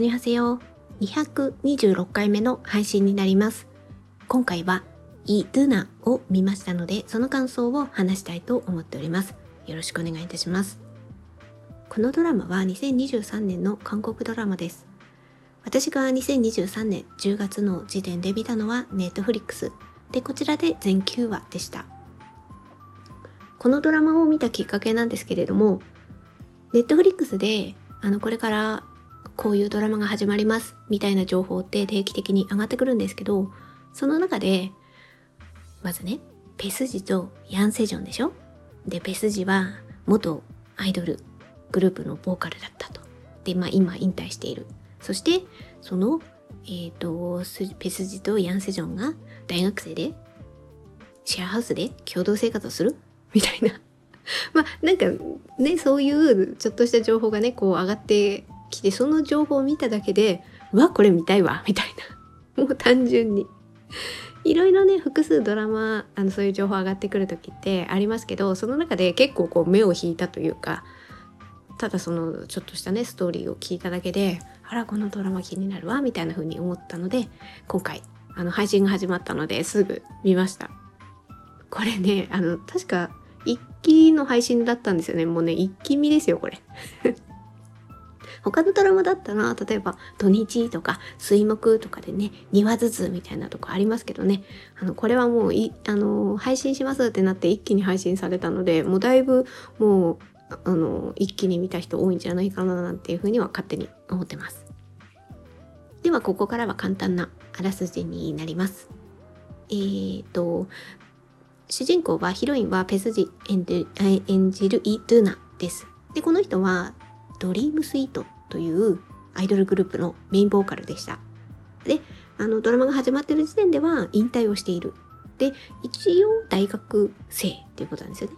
アニハセヨ226回目の配信になります。今回はイ・ドゥナを見ましたので、その感想を話したいと思っております。よろしくお願いいたします。このドラマは2023年の韓国ドラマです。私が2023年10月の時点で見たのはネットフリックスで、こちらで全9話でした。このドラマを見たきっかけなんですけれども、ネットフリックスで、あの、これからこういうドラマが始まりますみたいな情報って定期的に上がってくるんですけど、その中で、まずね、ペスジとヤンセジョンでしょ？で、ペスジは元アイドルグループのボーカルだったと。で、まあ今引退している。そして、その、えっ、ー、と、ペスジとヤンセジョンが大学生でシェアハウスで共同生活をする？みたいな。まあなんかね、そういうちょっとした情報がね、こう上がってきて、その情報を見ただけで、うわ、これ見たいわ、みたいな。もう単純に。いろいろね複数ドラマあのそういう情報上がってくる時ってありますけどその中で結構こう目を引いたというかただそのちょっとしたねストーリーを聞いただけであらこのドラマ気になるわみたいな風に思ったので今回あの配信が始まったのですぐ見ましたこれねあの確か一期の配信だったんですよねもうね一気見ですよこれ他のドラマだったら、例えば土日とか水木とかでね、2話ずつみたいなとこありますけどね、あの、これはもうい、あの、配信しますってなって一気に配信されたので、もうだいぶもう、あの、一気に見た人多いんじゃないかななんていうふうには勝手に思ってます。では、ここからは簡単なあらすじになります。えーと、主人公はヒロインはペスジ演じるイ・ドゥナです。で、この人はドリームスイートというアイドルグループのメインボーカルでした。で、あのドラマが始まってる時点では引退をしている。で、一応大学生っていうことなんですよね。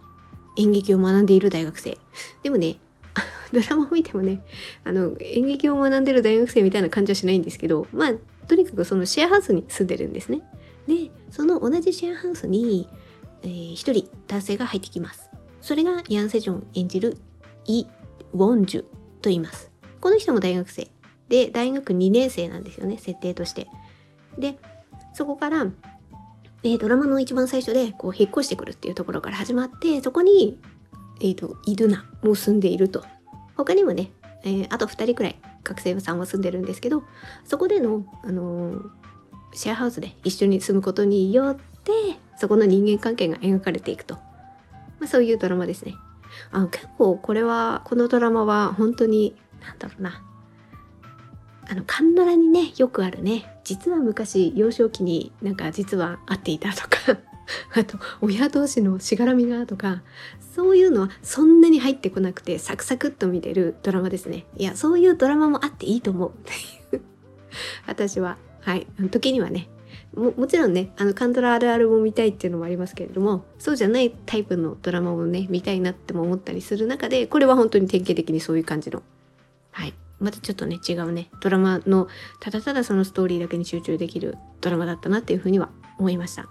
演劇を学んでいる大学生。でもね、ドラマを見てもね、あの、演劇を学んでる大学生みたいな感じはしないんですけど、まあ、とにかくそのシェアハウスに住んでるんですね。で、その同じシェアハウスに、えー、一人男性が入ってきます。それがヤン・セジョン演じるイ・ウォンジュと言います。この人も大学生。で、大学2年生なんですよね、設定として。で、そこから、えー、ドラマの一番最初でこう引っ越してくるっていうところから始まってそこに、えーと、イドゥナも住んでいると他にもね、えー、あと2人くらい学生さんは住んでるんですけどそこでの、あのー、シェアハウスで一緒に住むことによってそこの人間関係が描かれていくと、まあ、そういうドラマですねあの結構これはこのドラマは本当になんだろうな。あのカンドラにねよくあるね。実は昔幼少期になんか実は会っていたとか。あと親同士のしがらみがとか。そういうのはそんなに入ってこなくてサクサクっと見れるドラマですね。いやそういうドラマもあっていいと思うっていう。私は。はい。時にはねももちろんねあのカンドラあるあるも見たいっていうのもありますけれどもそうじゃないタイプのドラマをね見たいなっても思ったりする中でこれは本当に典型的にそういう感じの。はい。またちょっとね違うねドラマのただただそのストーリーだけに集中できるドラマだったなっていうふうには思いました。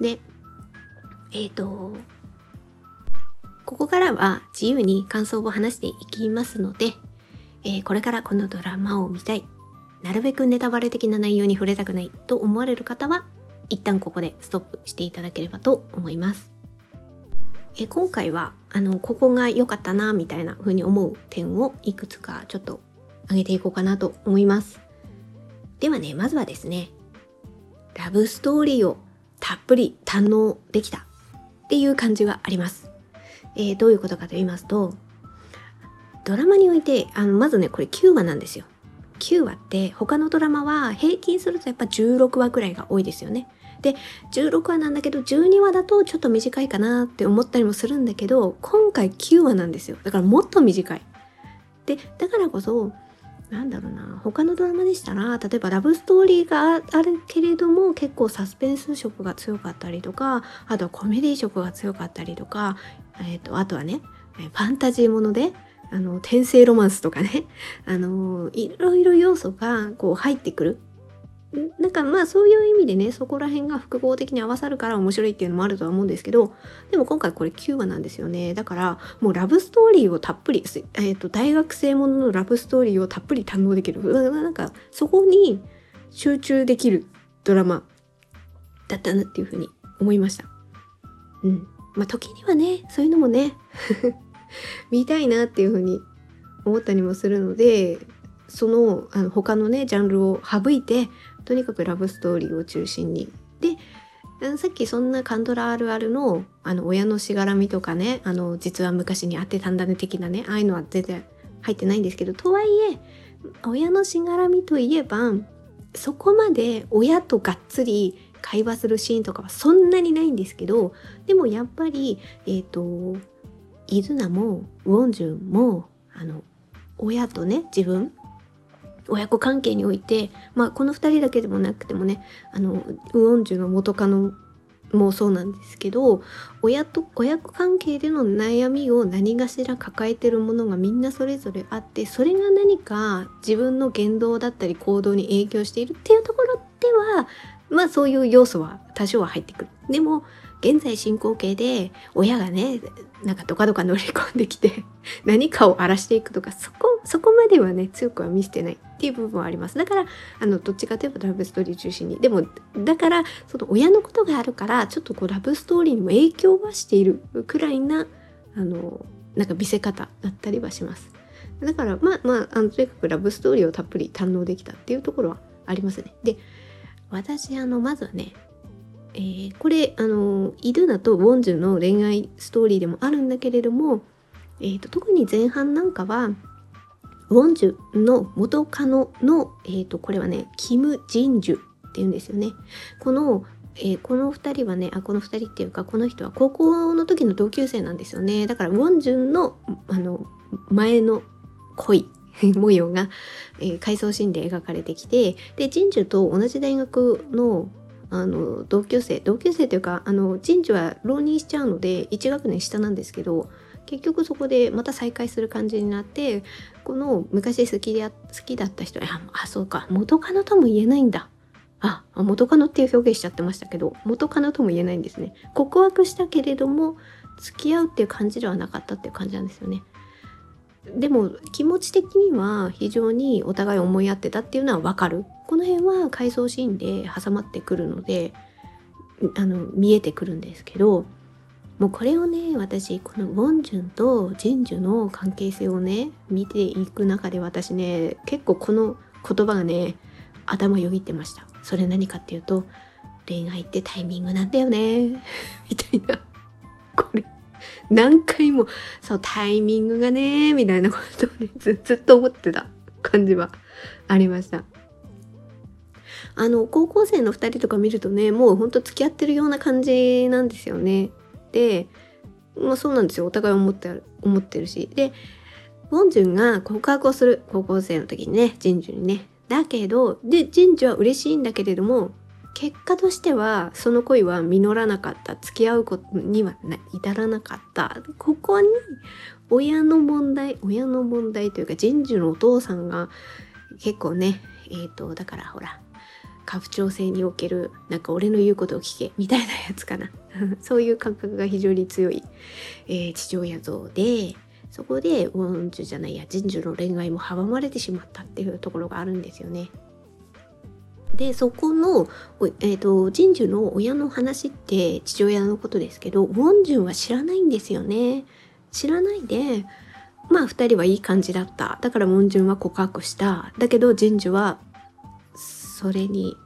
でえっ、ー、とここからは自由に感想を話していきますので、えー、これからこのドラマを見たいなるべくネタバレ的な内容に触れたくないと思われる方は一旦ここでストップしていただければと思います。え今回はあのここが良かったなみたいな風に思う点をいくつかちょっと上げていこうかなと思います。ではね、まずはですね、ラブストーリーをたっぷり堪能できたっていう感じがあります。えー、どういうことかと言いますと、ドラマにおいて、あの、まずね、これ9話なんですよ。9話って他のドラマは平均するとやっぱ16話くらいが多いですよね。で16話なんだけど12話だとちょっと短いかなって思ったりもするんだけど今回9話なんですよだからもっと短い。でだからこそなんだろうな他のドラマでしたら例えばラブストーリーがあるけれども結構サスペンス色が強かったりとかあとはコメディ色が強かったりとか、えーとあとはねファンタジーものであの転生ロマンスとかね。あのいろいろ要素がこう入ってくる。なんかまあそういう意味でねそこら辺が複合的に合わさるから面白いっていうのもあるとは思うんですけどでも今回これ9話なんですよね。だからもうラブストーリーをたっぷり、えーと、大学生もののラブストーリーをたっぷり堪能できる。なんかそこに集中できるドラマだったなっていうふうに思いました。うん。まあ時にはねそういうのもね。見たいなっていうふうに思ったりもするのでそのあの他のねジャンルを省いてとにかくラブストーリーを中心に。でさっきそんなカンドラあるあるのあの親のしがらみとかねあの実は昔に会ってたんだね的なねああいうのは全然入ってないんですけどとはいえ親のしがらみといえばそこまで親とがっつり会話するシーンとかはそんなにないんですけどでもやっぱりえっ、ー、とイズナもウォンジュンもあの親とね自分親子関係において、まあ、この2人だけでもなくてもねあのウォンジュの元カノもそうなんですけど親と親子関係での悩みを何かしら抱えてるものがみんなそれぞれあってそれが何か自分の言動だったり行動に影響しているっていうところではまあそういう要素は多少は入ってくる。でも現在進行形で親がねなんかドカドカ乗り込んできて 何かを荒らしていくとかそこそこまではね強くは見せてないっていう部分はあります。だからあのどっちかといえばラブストーリー中心に。でもだからその親のことがあるからちょっとこうラブストーリーにも影響はしているくらいなあのなんか見せ方だったりはします。だからまあまああのとにかくラブストーリーをたっぷり堪能できたっていうところはありますね。で私あのまずはねえー、これあのイドゥナとウォンジュの恋愛ストーリーでもあるんだけれども、えーと、特に前半なんかはウォンジュの元カノの、えーと、これはねキム・ジンジュっていうんですよね。このえー、この2人はねあこの2人っていうかこの人は高校の時の同級生なんですよねだからウォンジュンのあの前の恋 模様が、えー、回想シーンで描かれてきてでジンジュと同じ大学のあの同級生同級生というかあの人事は浪人しちゃうので1学年下なんですけど結局そこでまた再会する感じになってこの昔好きで好きだった人ああそうか元カノとも言えないんだ。あ元カノっていう表現しちゃってましたけど元カノとも言えないんですね。告白したけれども付き合うっていう感じではなかったっていう感じなんですよね。でも気持ち的には非常にお互い思い合ってたっていうのはわかる。この辺は回想シーンで挟まってくるのであの見えてくるんですけどもうこれをね私このウォンジュンとジンジュの関係性をね見ていく中で私ね結構この言葉がね頭よぎってました。それ何かっていうと恋愛ってタイミングなんだよね みたいな。これ何回もそうタイミングがねみたいなことをねずっと思ってた感じはありました。あの高校生の2人とか見るとねもうほんと付き合ってるような感じなんですよね。でまあそうなんですよお互い思ってる思ってるし。でウォンジュンが告白をする高校生の時にねジンジュにね。だけどでジンジュは嬉しいんだけれども結果としてはその恋は実らなかった付き合うことには至らなかったここに親の問題親の問題というか人事のお父さんが結構ねえっ、ー、とだからほら家父長制におけるなんか俺の言うことを聞けみたいなやつかな そういう感覚が非常に強い、えー、父親像でそこでウォンジュじゃないや人樹の恋愛も阻まれてしまったっていうところがあるんですよね。でそこの、えーと、ジンジュの親の話って父親のことですけどウォンジュンは知らないんですよね。知らないでまあ2人はいい感じだっただからウォンジュンは告白しただけどジンジュはそれに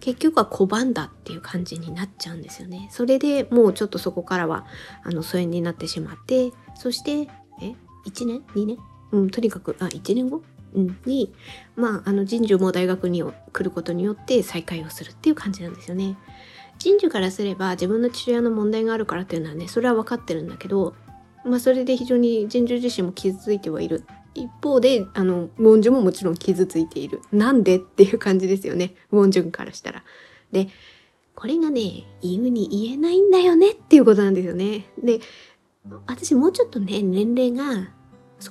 結局は拒んだっていう感じになっちゃうんですよね。それでもうちょっとそこからはあの疎遠になってしまってそしてえ1年？2年？うんとにかくあ1年後、うん、にまああの神樹も大学に来ることによって再会をするっていう感じなんですよね。神樹からすれば自分の父親の問題があるからっていうのはねそれは分かってるんだけどまあそれで非常に神樹自身も傷ついてはいる一方であのウォンジュももちろん傷ついているなんでっていう感じですよねウォンジュンからしたら。でこれがね言うに言えないんだよねっていうことなんですよね。で私もうちょっとね年齢が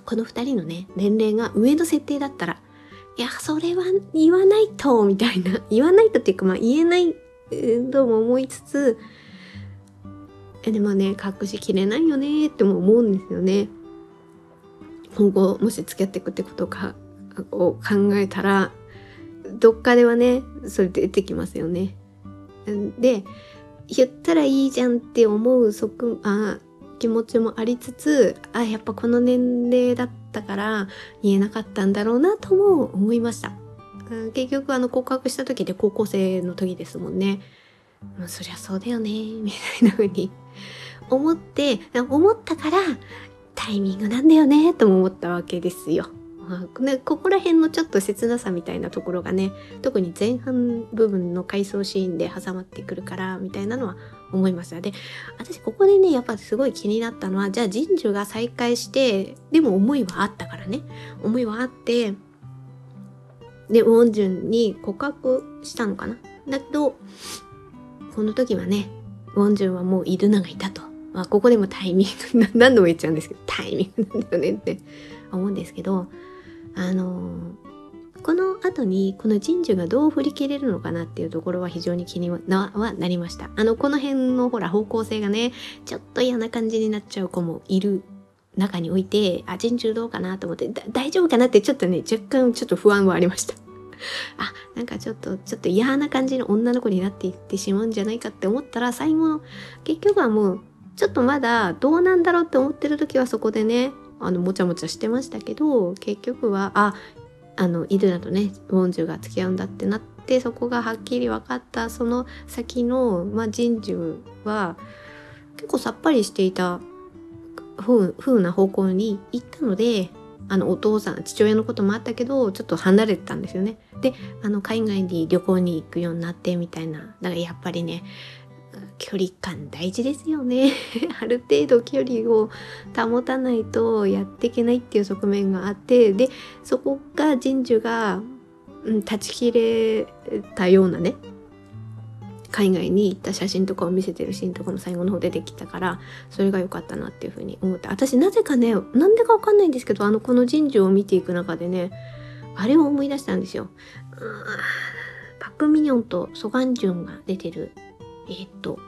この2人のね年齢が上の設定だったらいや、それは言わないと、みたいな。言わないとっていうか、まあ言えないとも思いつつ、えでもね、隠しきれないよねっても思うんですよね。今後、もし付き合っていくってことかを考えたら、どっかではね、それ出てきますよね。で、言ったらいいじゃんって思う側あ気持ちもありつつあやっぱこの年齢だったから言えなかったんだろうなとも思いました結局あの告白した時で高校生の時ですもんね、そりゃそうだよねみたいな風に思って思ったからタイミングなんだよねとも思ったわけですよ、ここら辺のちょっと切なさみたいなところがね特に前半部分の回想シーンで挟まってくるからみたいなのは思いましたで私ここでねやっぱすごい気になったのはじゃあ神樹が再会してでも思いはあったからね。思いはあってでウォンジュンに告白したのかな。だけどこの時はねウォンジュンはもうイルナがいたと、まあ、ここでもタイミング何度も言っちゃうんですけどタイミングなんだよねって思うんですけどあのこの後にこの神樹がどう振り切れるのかなっていうところは非常に気にはなりました。あの、この辺のほら方向性がね、ちょっと嫌な感じになっちゃう子もいる中において、あ、神樹どうかなと思って、大丈夫かなってちょっとね、若干ちょっと不安はありました。あ、なんかちょっと、ちょっと嫌な感じの女の子になっていってしまうんじゃないかって思ったら、最後の、結局はもう、ちょっとまだどうなんだろうって思ってる時はそこでね、あのもちゃもちゃしてましたけど結局はああのイドラとねウォンジュが付き合うんだってなってそこがはっきり分かったその先の、まあ、ジンジュは結構さっぱりしていた風な方向に行ったのであのお父さん父親のこともあったけどちょっと離れてたんですよね。であの海外に旅行に行くようになってみたいなだからやっぱりね距離感大事ですよね ある程度距離を保たないとやっていけないっていう側面があってでそこが神樹が、うん、断ち切れたようなね海外に行った写真とかを見せてるシーンとかの最後の方出てきたからそれが良かったなっていうふうに思って私なぜかねなんでかわかんないんですけどあのこの神樹を見ていく中でねあれを思い出したんですよ。パク・ミニョンとソガンジュンが出てるえっ、と、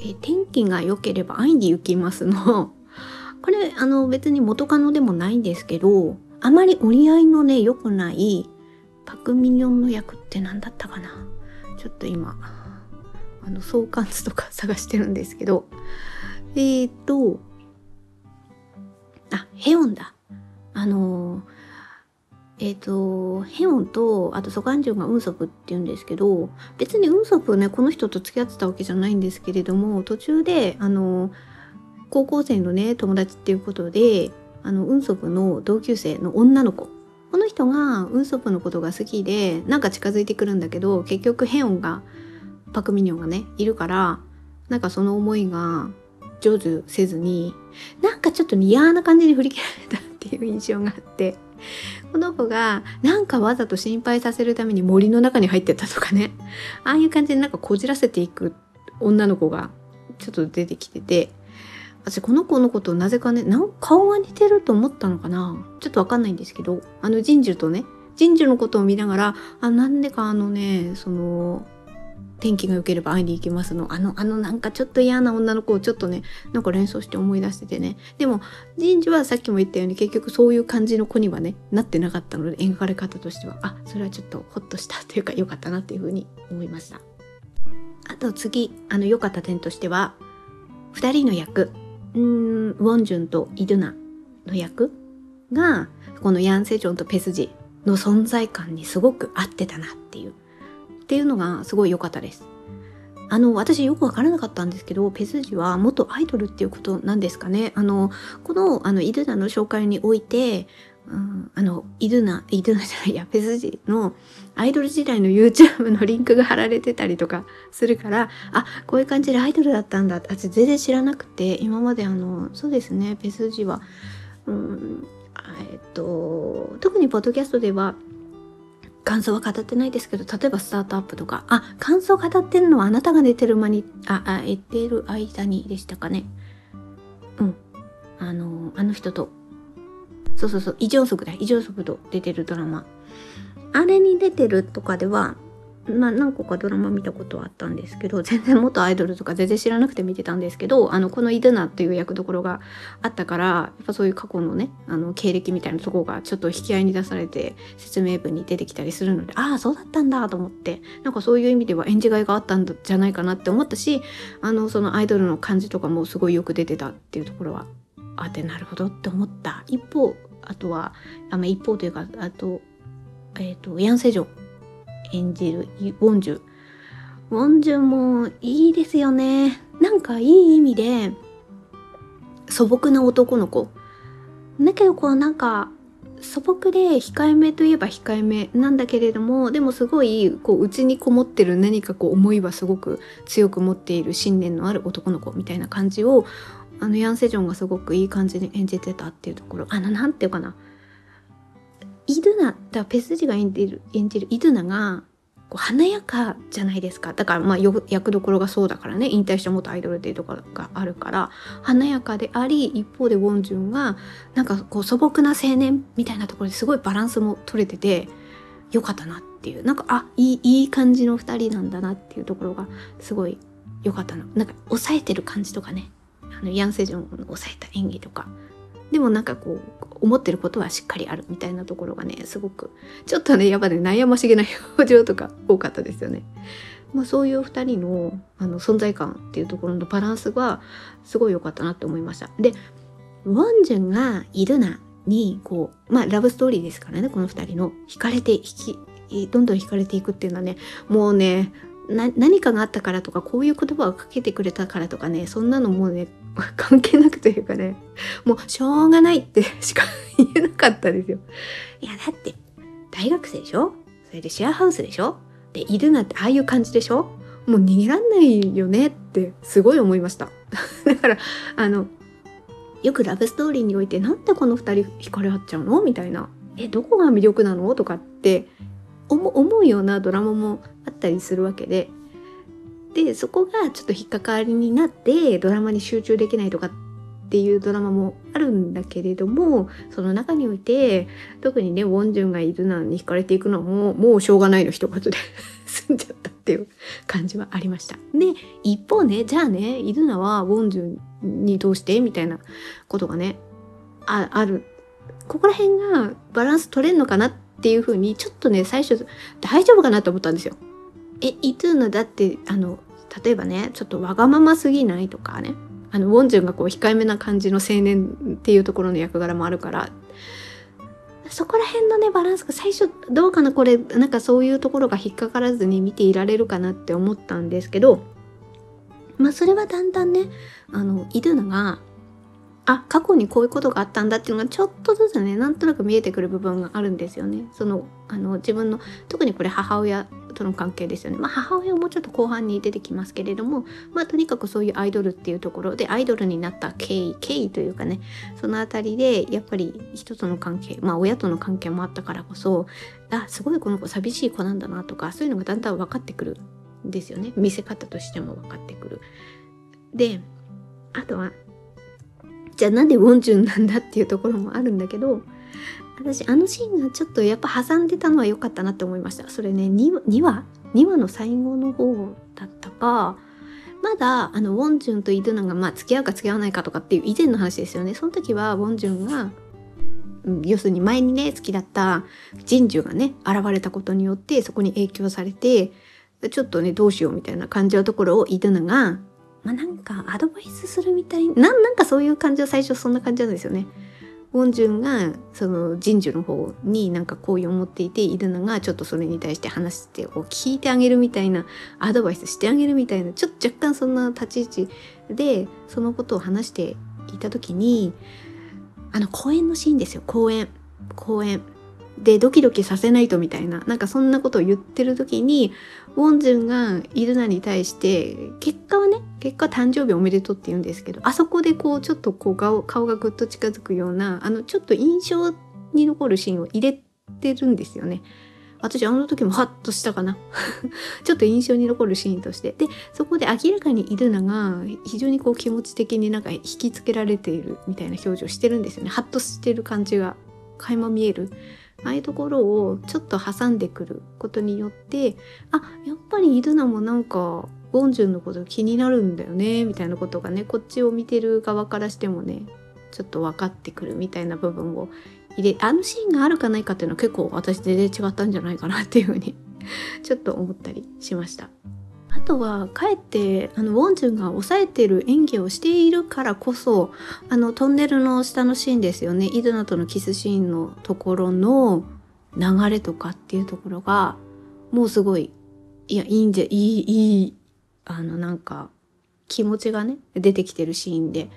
え天気が良ければ会いに行きますの。これあの別に元カノでもないんですけどあまり折り合いのね良くないパクミニョンの役って何だったかな。ちょっと今あの相関図とか探してるんですけど。えっ、とあヘオンだ。あのーえっ、ー、と、ヘオンと、あとソガンジュンがウンソプって言うんですけど、別にウンソプね、この人と付き合ってたわけじゃないんですけれども、途中で、あの、高校生のね、友達っていうことで、あの、ウンソプの同級生の女の子。この人がウンソプのことが好きで、なんか近づいてくるんだけど、結局ヘオンが、パクミニョンがね、いるから、なんかその思いが成就せずに、なんかちょっと嫌な感じに振り切られたっていう印象があって、この子がなんかわざと心配させるために森の中に入ってったとかね。ああいう感じでなんかこじらせていく女の子がちょっと出てきてて。私この子のことなぜかねなん顔が似てると思ったのかな。ちょっとわかんないんですけど。あの神獣とね神樹のことを見ながらあなんでかあのねその天気が良ければ会いに行きますの。あの、あのなんかちょっと嫌な女の子をちょっとね、なんか連想して思い出しててね。でも、人事はさっきも言ったように結局そういう感じの子にはね、なってなかったので、描かれ方としては、あ、それはちょっとホッとしたというか良かったなっていうふうに思いました。あと次、あの良かった点としては、二人の役、うん、ウォンジュンとイドゥナの役が、このヤン・セジョンとペスジの存在感にすごく合ってたなっていう。っていうのがすごい良かったです。あの、私よくわからなかったんですけど、ペスジは元アイドルっていうことなんですかね。あの、この、あの、イドゥナの紹介において、うん、あの、イドゥナ、イドゥナじゃないや、ペスジのアイドル時代の YouTube のリンクが貼られてたりとかするから、あ、こういう感じでアイドルだったんだって、私全然知らなくて、今まであの、そうですね、ペスジは、うん、えっと、特にポッドキャストでは、感想は語ってないですけど、例えばスタートアップとか、あ、感想語ってるのはあなたが寝てる間に、あ、あ、言ってる間にでしたかね。うん。あの、あの人と。そうそうそう。異常速だ。異常速度出てるドラマ。あれに出てるとかではま、何個かドラマ見たことはあったんですけど全然元アイドルとか全然知らなくて見てたんですけどあのこのイドナっていう役どころがあったからやっぱそういう過去のねあの経歴みたいなとこがちょっと引き合いに出されて説明文に出てきたりするのでああそうだったんだと思ってなんかそういう意味では演じがいがあったんじゃないかなって思ったしあのそのアイドルの感じとかもすごいよく出てたっていうところはあってなるほどって思った。一方あとはあ、まあ、一方というかあとえっ、ー、とヤン・セジョ演じるウォンジュ。ウォンジュもいいですよね。なんかいい意味で素朴な男の子。だけどこうなんか素朴で控えめといえば控えめなんだけれどもでもすごいこう内にこもってる何かこう思いはすごく強く持っている信念のある男の子みたいな感じをあのヤン・セジョンがすごくいい感じに演じてたっていうところあのなんていうかなイドゥナだペスジが演じる演じるイドゥナがこう華やかじゃないですか。だからまあ役どころがそうだからね。引退した元アイドルっていうところがあるから。華やかであり一方でウォンジュンがなんかこう素朴な青年みたいなところですごいバランスも取れててよかったなっていう。なんかあいいいい感じの2人なんだなっていうところがすごい良かったななんか抑えてる感じとかね。あのヤン・セジョンの抑えた演技とか。でもなんかこう思ってることはしっかりあるみたいなところがねすごくちょっとねやっぱね悩ましげな表情とか 多かったですよね。まあ、そういう2人のあの存在感っていうところのバランスはすごい良かったなって思いました。でウォンジュンがいるなにこうまあラブストーリーですからねこの2人の惹かれて引きどんどん惹かれていくっていうのはねもうね何かがあったからとかこういう言葉をかけてくれたからとかねそんなのもうね 関係なくというかねもうしょうがないって しか言えなかったですよ。いやだって大学生でしょ？それでシェアハウスでしょ？でいるなんてああいう感じでしょ？もう逃げらんないよねってすごい思いました。だからあのよくラブストーリーにおいてなんでこの2人惹かれ合っちゃうの？みたいな。えどこが魅力なの？とかって思うようなドラマもあったりするわけででそこがちょっと引っかかりになってドラマに集中できないとかっていうドラマもあるんだけれどもその中において特にねウォンジュンがいるのに惹かれていくのももうしょうがないの一言で 済んじゃったっていう感じはありました。で一方ねじゃあねイルナはウォンジュンにどうしてみたいなことがねああるここら辺がバランス取れんのかなってていうふうにちょっとね最初大丈夫かなと思ったんですよ。えイトゥーナだってあの例えばねちょっとわがまますぎないとかねあのウォンジュンがこう控えめな感じの青年っていうところの役柄もあるからそこら辺のねバランスが最初どうかなこれなんかそういうところが引っかからずに見ていられるかなって思ったんですけどまあそれはだんだんねあのイドゥナがあ過去にこういうことがあったんだっていうのがちょっとずつねなんとなく見えてくる部分があるんですよね。そのあの自分の特にこれ母親との関係ですよね。まあ母親もうちょっと後半に出てきますけれどもまあとにかくそういうアイドルっていうところでアイドルになった経緯経緯というかねその辺りでやっぱり人との関係まあ親との関係もあったからこそあすごいこの子寂しい子なんだなとかそういうのがだんだん分かってくるんですよね見せ方としても分かってくる。であとはじゃあなんでウォンジュンなんだっていうところもあるんだけど私あのシーンがちょっとやっぱ挟んでたのは良かったなって思いました。それね 2, 2話2話の最後の方だったかまだあのウォンジュンとイドゥナがまあ付き合うか付き合わないかとかっていう以前の話ですよね。その時はウォンジュンが、要するに前にね好きだったジンジュがね現れたことによってそこに影響されてちょっとねどうしようみたいな感じのところをイドゥナがまあ、なんかアドバイスするみたいななんかそういう感じは最初そんな感じなんですよね。ウォンジュンがその神樹の方になんか好意を持っていているのがちょっとそれに対して話してを聞いてあげるみたいなアドバイスしてあげるみたいなちょっと若干そんな立ち位置でそのことを話していた時にあの公園のシーンですよ。公園。公園。でドキドキさせないとみたいななんかそんなことを言ってる時にウォンジュンがイルナに対して結果はね結果誕生日おめでとうって言うんですけどあそこでこうちょっとこう顔顔がぐっと近づくようなあのちょっと印象に残るシーンを入れてるんですよね。私あの時もハッとしたかな。ちょっと印象に残るシーンとして。でそこで明らかにイルナが非常にこう気持ち的になんか引きつけられているみたいな表情してるんですよね。ハッとしてる感じが垣間見える。ああいうところをちょっと挟んでくることによってあやっぱりイドナもなんかウォンジュンのこと気になるんだよねみたいなことがねこっちを見てる側からしてもねちょっと分かってくるみたいな部分を入れあのシーンがあるかないかっていうのは結構私全然違ったんじゃないかなっていうふうにちょっと思ったりしました。あとはかえってあのウォンジュンが抑えてる演技をしているからこそあのトンネルの下のシーンですよねイドナとのキスシーンのところの流れとかっていうところがもうすごいいやいいんじゃいいいいあのなんか気持ちがね出てきてるシーンで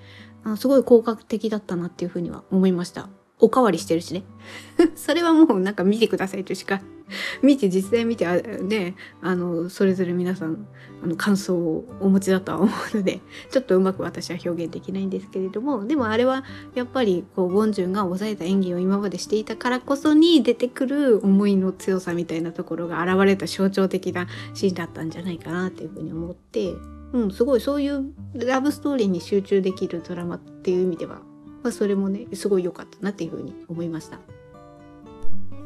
あすごい効果的だったなっていうふうには思いました。おかわりしてるしね。それはもうなんか見てくださいとしか 見て実際見てあねあのそれぞれ皆さんあの感想をお持ちだとは思うので ちょっとうまく私は表現できないんですけれどもでもあれはやっぱりこうウォンジュンが抑えた演技を今までしていたからこそに出てくる思いの強さみたいなところが現れた象徴的なシーンだったんじゃないかなっていうふうに思って。うん、すごいそういうラブストーリーに集中できるドラマっていう意味ではまあ、それもねすごい良かったなっていうふうに思いました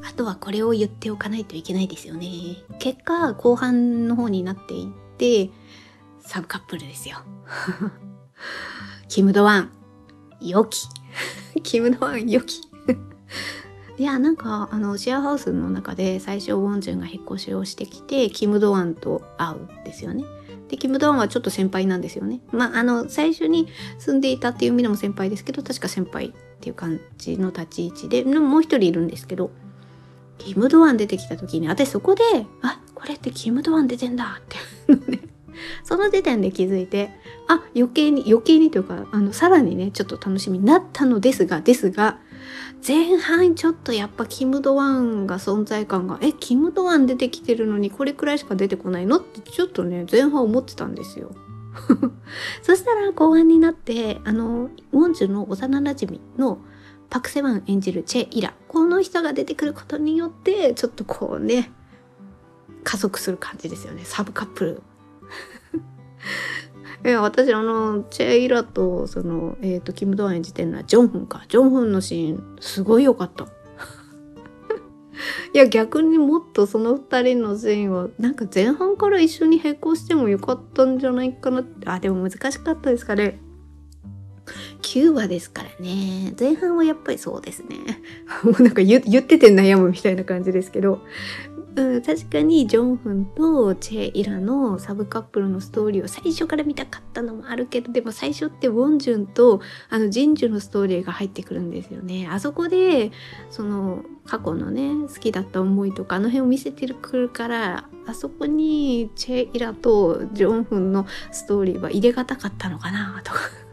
あとはこれを言っておかないといけないですよね。結果後半の方になっていってサブカップルですよ。キム・ドワン。良き。キム・ドワン良き。いやなんかあのシェアハウスの中で最初ウォンジュンが引っ越しをしてきてキム・ドワンと会うんですよね。で、キム・ドアンはちょっと先輩なんですよね。まあ、あの、最初に住んでいたっていう意味でも先輩ですけど、確か先輩っていう感じの立ち位置で、もう一人いるんですけど、キム・ドアン出てきた時に、私そこで、あ、これってキム・ドアン出てんだってね、その時点で気づいて、あ、余計に、余計にというか、あの、さらにね、ちょっと楽しみになったのですが、ですが、前半ちょっとやっぱキム・ドワンが存在感がえキム・ドワン出てきてるのにこれくらいしか出てこないのってちょっとね前半思ってたんですよ。そしたら後半になってあのウォンジュの幼なじみのパク・セワン演じるチェ・イラ。この人が出てくることによってちょっとこうね加速する感じですよね。サブカップル。いや私あのチェイラとその、えーと、キム・ドアン演じてるのはジョンフンか。ジョンフンのシーンすごい良かった。いや逆にもっとその2人のシーンはなんか前半から一緒に並行してもよかったんじゃないかなって。あでも難しかったですかね。9話ですからね。前半はやっぱりそうですね。もうなんか言ってて悩むみたいな感じですけど。うん、確かにジョンフンとチェ・イラのサブカップルのストーリーを最初から見たかったのもあるけどでも最初ってウォンジュンとあのジンジュのストーリーが入ってくるんですよね。あそこでその過去のね好きだった思いとかあの辺を見せてくるからあそこにチェ・イラとジョンフンのストーリーは入れがたかったのかなとか。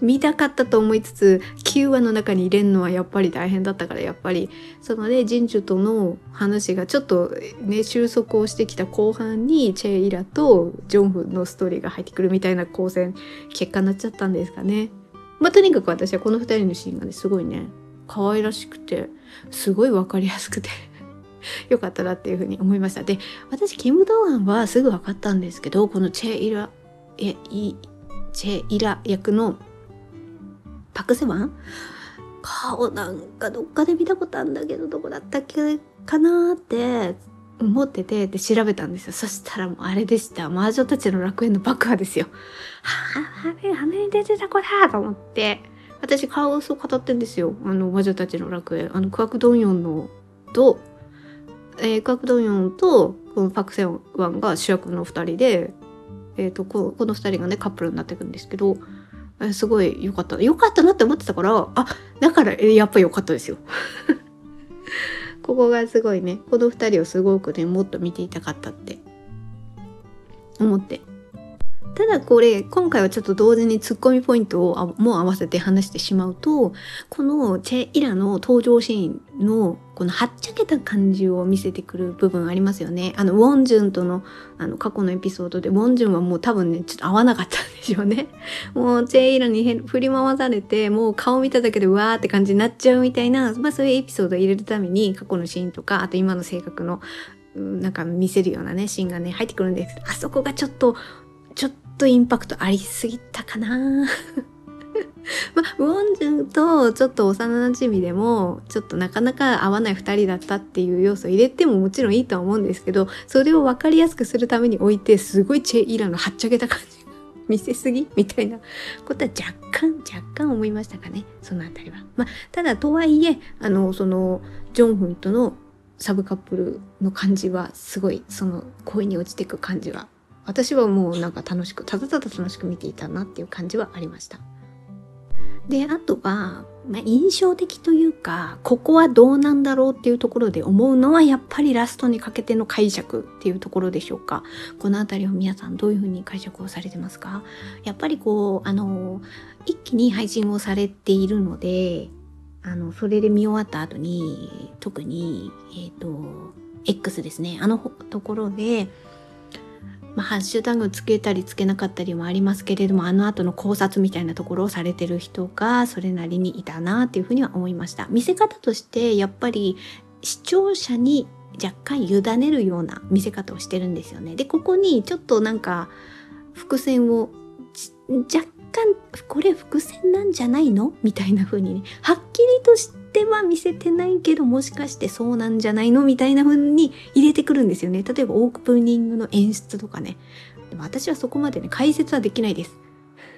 見たかったと思いつつ9話の中に入れるのはやっぱり大変だったからやっぱりそのねジンジュとの話がちょっとね収束をしてきた後半にチェイラとジョンフのストーリーが入ってくるみたいな構成結果になっちゃったんですかね。まあ、とにかく私はこの2人のシーンがねすごいね可愛らしくてすごい分かりやすくて よかったなっていうふうに思いました。で私キム・ドワンはすぐ分かったんですけどこのチェイラえいチェイラ役のパクセワン？顔なんかどっかで見たことあるんだけどどこだったっけかなって思っててで調べたんですよ。そしたらもうあれでした。魔女たちの楽園の爆破ですよ。はああれあれに出てた子だと思って。私顔をそう語ってんですよ。あの魔女たちの楽園。あのクワクドンヨンのと、えー、クワクドンヨンとこのパクセワンが主役の2人で、えーと、とこの2人がねカップルになっていくんですけどすごい良かった。良かったなって思ってたから、あ、だからやっぱ良かったですよ。ここがすごいね、この2人をすごくね、もっと見ていたかったって思ってただこれ今回はちょっと同時にツッコミポイントをもう合わせて話してしまうとこのチェ・イラの登場シーンのこのはっちゃけた感じを見せてくる部分ありますよね。あのウォンジュンとのあの過去のエピソードでウォンジュンはもう多分ねちょっと合わなかったんでしょうね。もうチェ・イラに振り回されてもう顔見ただけでうわーって感じになっちゃうみたいな、まあ、そういうエピソードを入れるために過去のシーンとかあと今の性格のなんか見せるようなねシーンがね入ってくるんですけどあそこがちょっとちょっととインパクトありすぎたかな まあ、ウォンジュンとちょっと幼馴染でもちょっとなかなか合わない2人だったっていう要素を入れてももちろんいいとは思うんですけどそれを分かりやすくするために置いてすごいチェ・イランのはっちゃけた感じ見せすぎみたいなことは若干若干思いましたかねそのあたりは。まあ、ただとはいえあのそのジョンフンとのサブカップルの感じはすごいその恋に落ちていく感じは私はもうなんか楽しくただただ楽しく見ていたなっていう感じはありました。であとは、まあ、印象的というかここはどうなんだろうっていうところで思うのはやっぱりラストにかけての解釈っていうところでしょうか。この辺りを皆さんどういうふうに解釈をされてますか？やっぱりこうあの一気に配信をされているのであのそれで見終わった後に特にえっ、ー、と X ですね。あのところでまあ、ハッシュタグつけたりつけなかったりもありますけれどもあの後の考察みたいなところをされてる人がそれなりにいたなっていうふうには思いました。見せ方としてやっぱり視聴者に若干委ねるような見せ方をしてるんですよね。でここにちょっとなんか伏線を若干これ伏線なんじゃないの？みたいな風にねはっきりとしては見せてないけどもしかしてそうなんじゃないのみたいな風に入れてくるんですよね。例えばオープニングの演出とかね。でも私はそこまでね解説はできないです。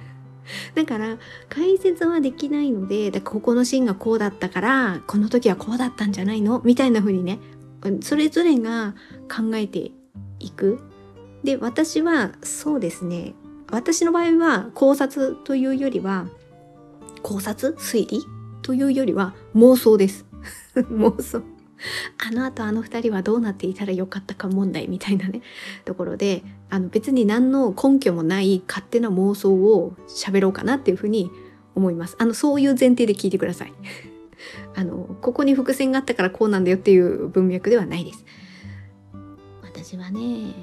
だから解説はできないのでだからここのシーンがこうだったからこの時はこうだったんじゃないの？みたいな風にねそれぞれが考えていく。で私はそうですね。私の場合は考察というよりは考察？推理？というよりは妄想です。妄想。あのあとあの2人はどうなっていたらよかったか問題みたいなねところであの別に何の根拠もない勝手な妄想を喋ろうかなっていうふうに思います。あのそういう前提で聞いてください。あのここに伏線があったからこうなんだよっていう文脈ではないです。私はね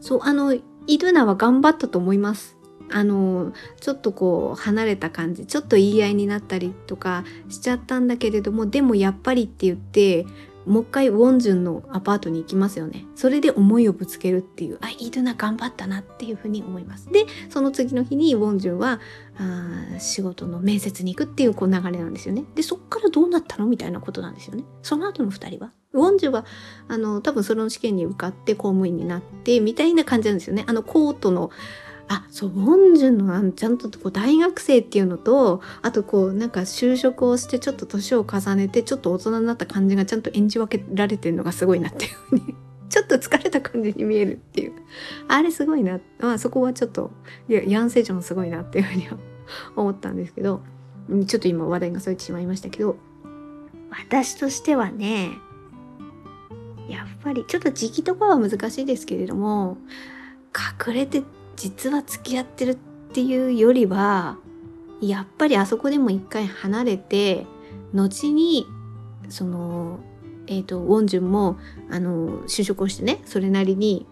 そうあのイルナは頑張ったと思います。あのちょっとこう離れた感じちょっと言い合いになったりとかしちゃったんだけれどもでもやっぱりって言ってもう一回ウォンジュンのアパートに行きますよね。それで思いをぶつけるっていうあイルナ頑張ったなっていうふうに思います。でその次の日にウォンジュンはあ仕事の面接に行くっていうこう流れなんですよね。でそっからどうなったの？みたいなことなんですよね。その後の2人は。ウォンジュはあの多分その試験に受かって公務員になってみたいな感じなんですよね。あのコートのあそうウォンジュンのちゃんとこう大学生っていうのとあとこうなんか就職をしてちょっと年を重ねてちょっと大人になった感じがちゃんと演じ分けられてるのがすごいなっていうふうに ちょっと疲れた感じに見えるっていう。あれすごいな、まあ、そこはちょっといやヤン・セジョンすごいなっていうふうには 思ったんですけどちょっと今話題がそれてしまいましたけど。私としてはねやっぱりちょっと時期とかは難しいですけれども隠れて実は付き合ってるっていうよりはやっぱりあそこでも一回離れて後にそのえっ、ー、とウォンジュンもあの就職をしてねそれなりに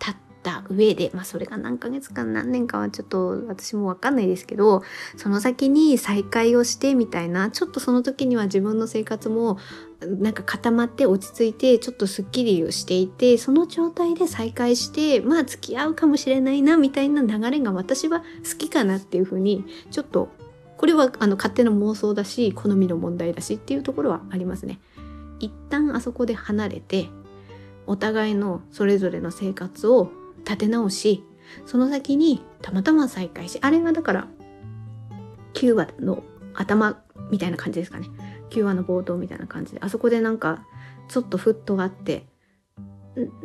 立った上でまあそれが何ヶ月か何年かはちょっと私も分かんないですけどその先に再会をしてみたいなちょっとその時には自分の生活もなんか固まって落ち着いてちょっとすっきりをしていてその状態で再会してまあ付き合うかもしれないなみたいな流れが私は好きかなっていうふうにちょっとこれはあの勝手な妄想だし好みの問題だしっていうところはありますね。一旦あそこで離れてお互いのそれぞれの生活を立て直しその先にたまたま再会しあれがだから9話の頭みたいな感じですかね9話の冒頭みたいな感じであそこでなんかちょっとフットがあって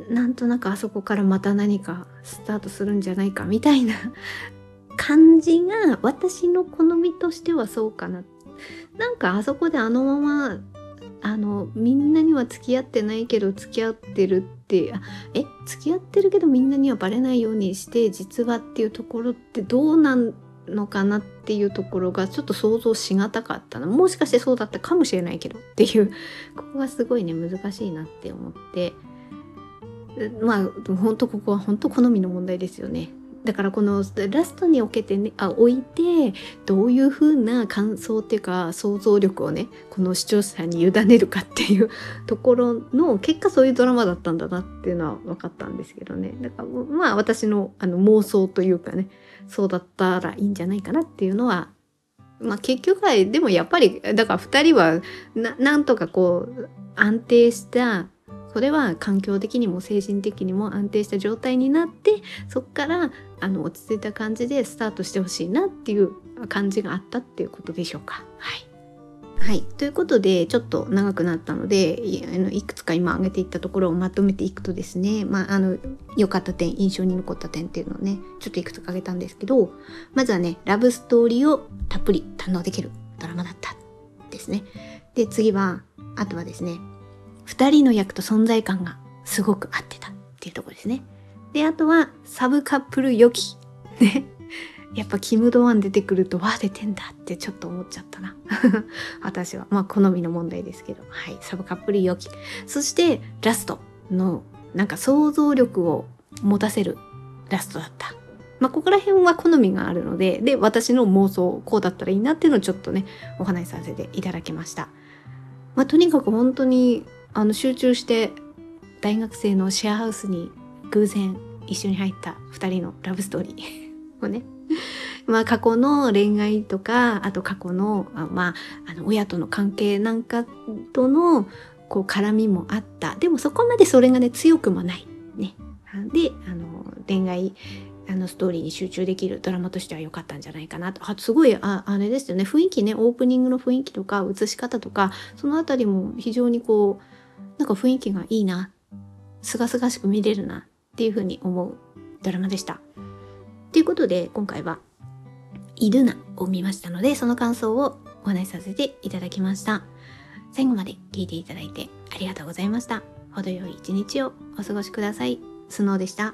なんとなくあそこからまた何かスタートするんじゃないかみたいな感じが私の好みとしてはそうかな。なんかあそこであのままあのみんなには付き合ってないけど付き合ってるってえ付き合ってるけどみんなにはバレないようにして実はっていうところってどうなんのかなっていうところがちょっと想像しがたかったな。もしかしてそうだったかもしれないけどっていうここがすごいね難しいなって思って。まあ本当ここは本当好みの問題ですよね。だからこのラストにおけてねあ置いてどういう風な感想っていうか想像力をねこの視聴者に委ねるかっていうところの結果そういうドラマだったんだなっていうのは分かったんですけどね。だからまあ私のあの妄想というかねそうだったらいいんじゃないかなっていうのはまあ結局はでもやっぱりだから2人はなんとかこう安定したそれは環境的にも精神的にも安定した状態になってそこからあの落ち着いた感じでスタートしてほしいなっていう感じがあったっていうことでしょうか。はいはい。ということで、ちょっと長くなったので、いくつか今挙げていったところをまとめていくとですね、まあ、あの、良かった点、印象に残った点っていうのをね、ちょっといくつか挙げたんですけど、まずはね、ラブストーリーをたっぷり堪能できるドラマだったですね。で、次は、あとはですね、二人の役と存在感がすごく合ってたっていうところですね。で、あとは、サブカップル良き。やっぱキム・ドワン出てくるとわあ出てんだってちょっと思っちゃったな。私は。まあ好みの問題ですけど。はい。サブカップル良き。そしてラストのなんか想像力を持たせるラストだった。まあここら辺は好みがあるのでで私の妄想こうだったらいいなっていうのをちょっとねお話しさせていただきました。まあとにかく本当にあの集中して大学生のシェアハウスに偶然一緒に入った2人のラブストーリーをねまあ過去の恋愛とかあと過去のまああの親との関係なんかとのこう絡みもあった。でもそこまでそれがね強くもない。ね。であの恋愛あのストーリーに集中できるドラマとしては良かったんじゃないかなと。あすごいああれですよね。雰囲気ねオープニングの雰囲気とか映し方とかそのあたりも非常にこうなんか雰囲気がいいな。すがすがしく見れるなっていうふうに思うドラマでした。ということで今回は「イルナ」を見ましたのでその感想をお話しさせていただきました。最後まで聞いていただいてありがとうございました。程よい一日をお過ごしください。スノーでした。